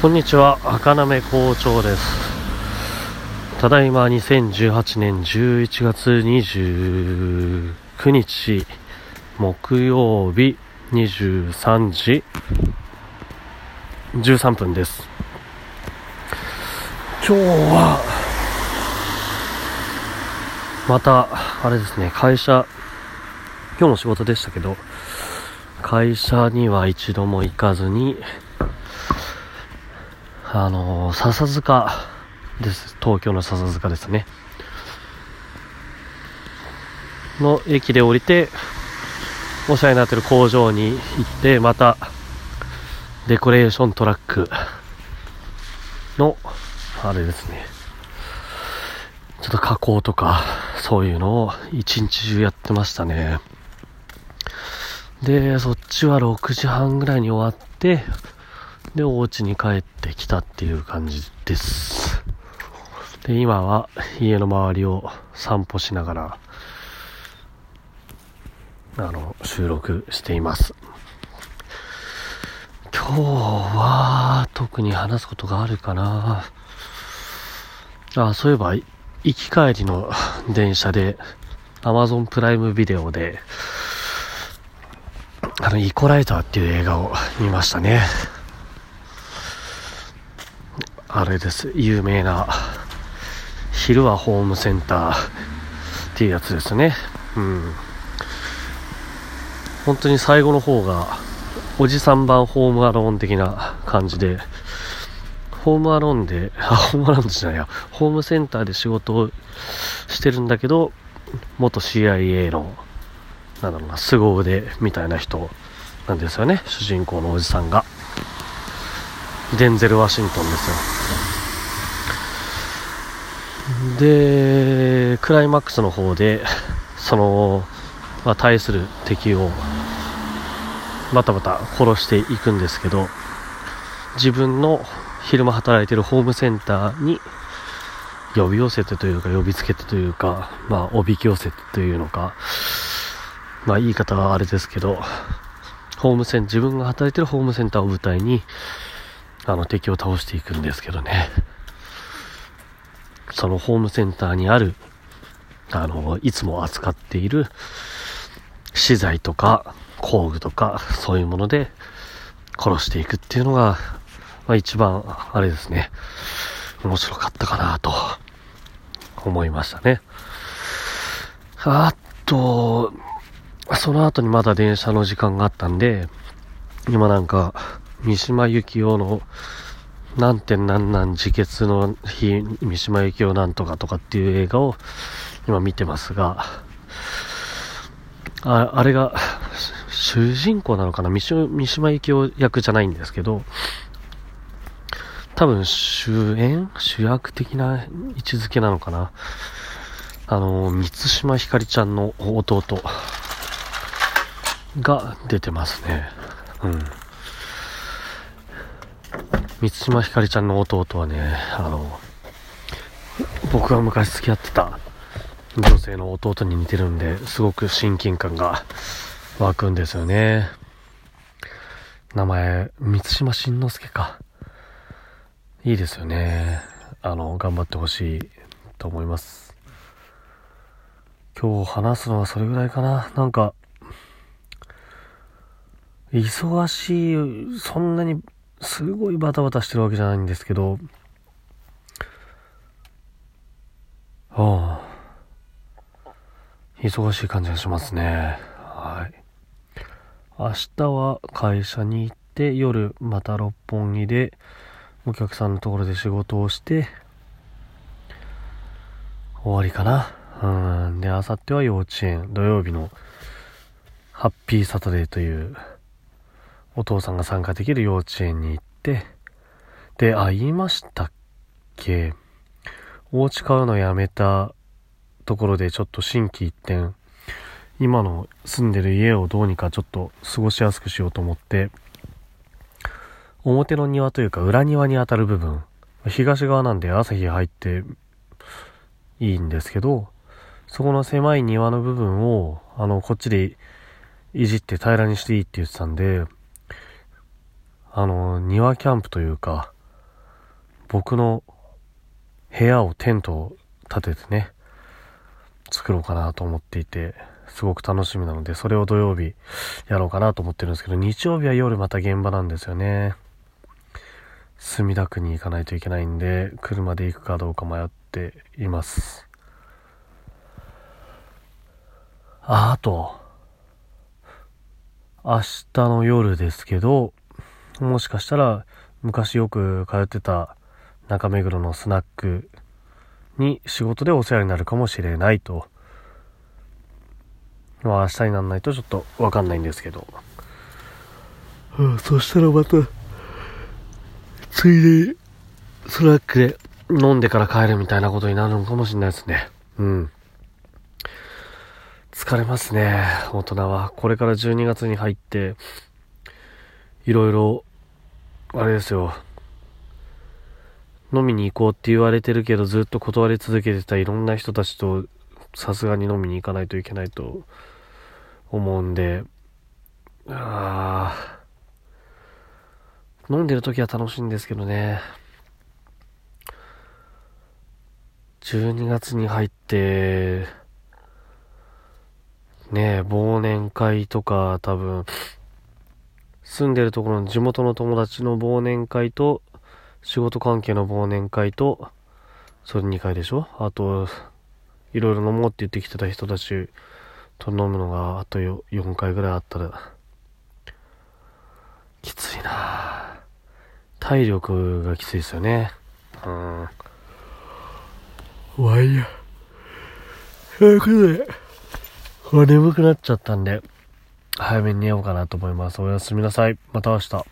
こんにちは。赤なめ校長です。ただいま2018年11月29日木曜日23時13分です。今日はまたあれですね会社今日も仕事でしたけど会社には一度も行かずにあのー、笹塚です。東京の笹塚ですね。の駅で降りて、お世話になってる工場に行って、また、デコレーショントラックの、あれですね。ちょっと加工とか、そういうのを一日中やってましたね。で、そっちは6時半ぐらいに終わって、で、お家に帰ってきたっていう感じです。で、今は家の周りを散歩しながら、あの、収録しています。今日は特に話すことがあるかなあ、そういえば、行き帰りの電車で、Amazon プライムビデオで、あの、イコライザーっていう映画を見ましたね。あれです。有名な、昼はホームセンターっていうやつですね。うん。本当に最後の方が、おじさん版ホームアローン的な感じで、ホームアローンで、あ、ホームアローンじゃないや、ホームセンターで仕事をしてるんだけど、元 CIA の、なんだろうな、凄腕みたいな人なんですよね、主人公のおじさんが。デンゼル・ワシントンですよ。でクライマックスの方でその、まあ、対する敵をバタバタ殺していくんですけど自分の昼間働いてるホームセンターに呼び寄せてというか呼びつけてというかまあおびき寄せてというのかまあ言い方はあれですけどホームセン自分が働いてるホームセンターを舞台にあの敵を倒していくんですけどね。そのホームセンターにある、あの、いつも扱っている資材とか工具とかそういうもので殺していくっていうのが、まあ一番、あれですね、面白かったかなと思いましたね。あと、その後にまだ電車の時間があったんで、今なんか、三島由紀夫の何点何何自決の日、三島由紀夫なんとかとかっていう映画を今見てますが、ああれが主人公なのかな？三島由紀夫役じゃないんですけど、多分主演？主役的な位置づけなのかな？あの、三島ひかりちゃんの弟が出てますね。うん。満島ひかりちゃんの弟はね、あの、僕が昔付き合ってた女性の弟に似てるんで、すごく親近感が湧くんですよね。名前、満島真之介か。いいですよね。あの、頑張ってほしいと思います。今日話すのはそれぐらいかな。なんか、忙しい、そんなにすごいバタバタしてるわけじゃないんですけど、ああ、忙しい感じがしますね。はい。明日は会社に行って、夜また六本木でお客さんのところで仕事をして、終わりかな。うん。で、明後日は幼稚園、土曜日のハッピーサタデーというお父さんが参加できる幼稚園に行って、で、あ、言いましたっけ？お家買うのやめたところでちょっと心機一転、今の住んでる家をどうにかちょっと過ごしやすくしようと思って、表の庭というか裏庭に当たる部分、東側なんで朝日入っていいんですけど、そこの狭い庭の部分を、あの、こっちでいじって平らにしていいって言ってたんで、あの、庭キャンプというか、僕の部屋をテントを立ててね、作ろうかなと思っていて、すごく楽しみなので、それを土曜日やろうかなと思ってるんですけど、日曜日は夜また現場なんですよね。墨田区に行かないといけないんで、車で行くかどうか迷っています。あ、あと、明日の夜ですけど、もしかしたら昔よく通ってた中目黒のスナックに仕事でお世話になるかもしれないと。まあ明日にならないとちょっとわかんないんですけど。はあ、そしたらまた、ついで、スナックで飲んでから帰るみたいなことになるのかもしれないですね。うん。疲れますね、大人は。これから12月に入って、いろいろ、あれですよ。飲みに行こうって言われてるけど、ずっと断り続けてたいろんな人たちと、さすがに飲みに行かないといけないと思うんで、ああ、飲んでる時は楽しいんですけどね。12月に入って、ねえ、忘年会とか多分、住んでるところの地元の友達の忘年会と、仕事関係の忘年会と、それ2回でしょ？あと、いろいろ飲もうって言ってきてた人たちと飲むのがあと 4, 4回ぐらいあったら、きついな体力がきついですよね。うん。わいや。ということで、眠くなっちゃったんで、早めに寝ようかなと思います。おやすみなさい。また明日。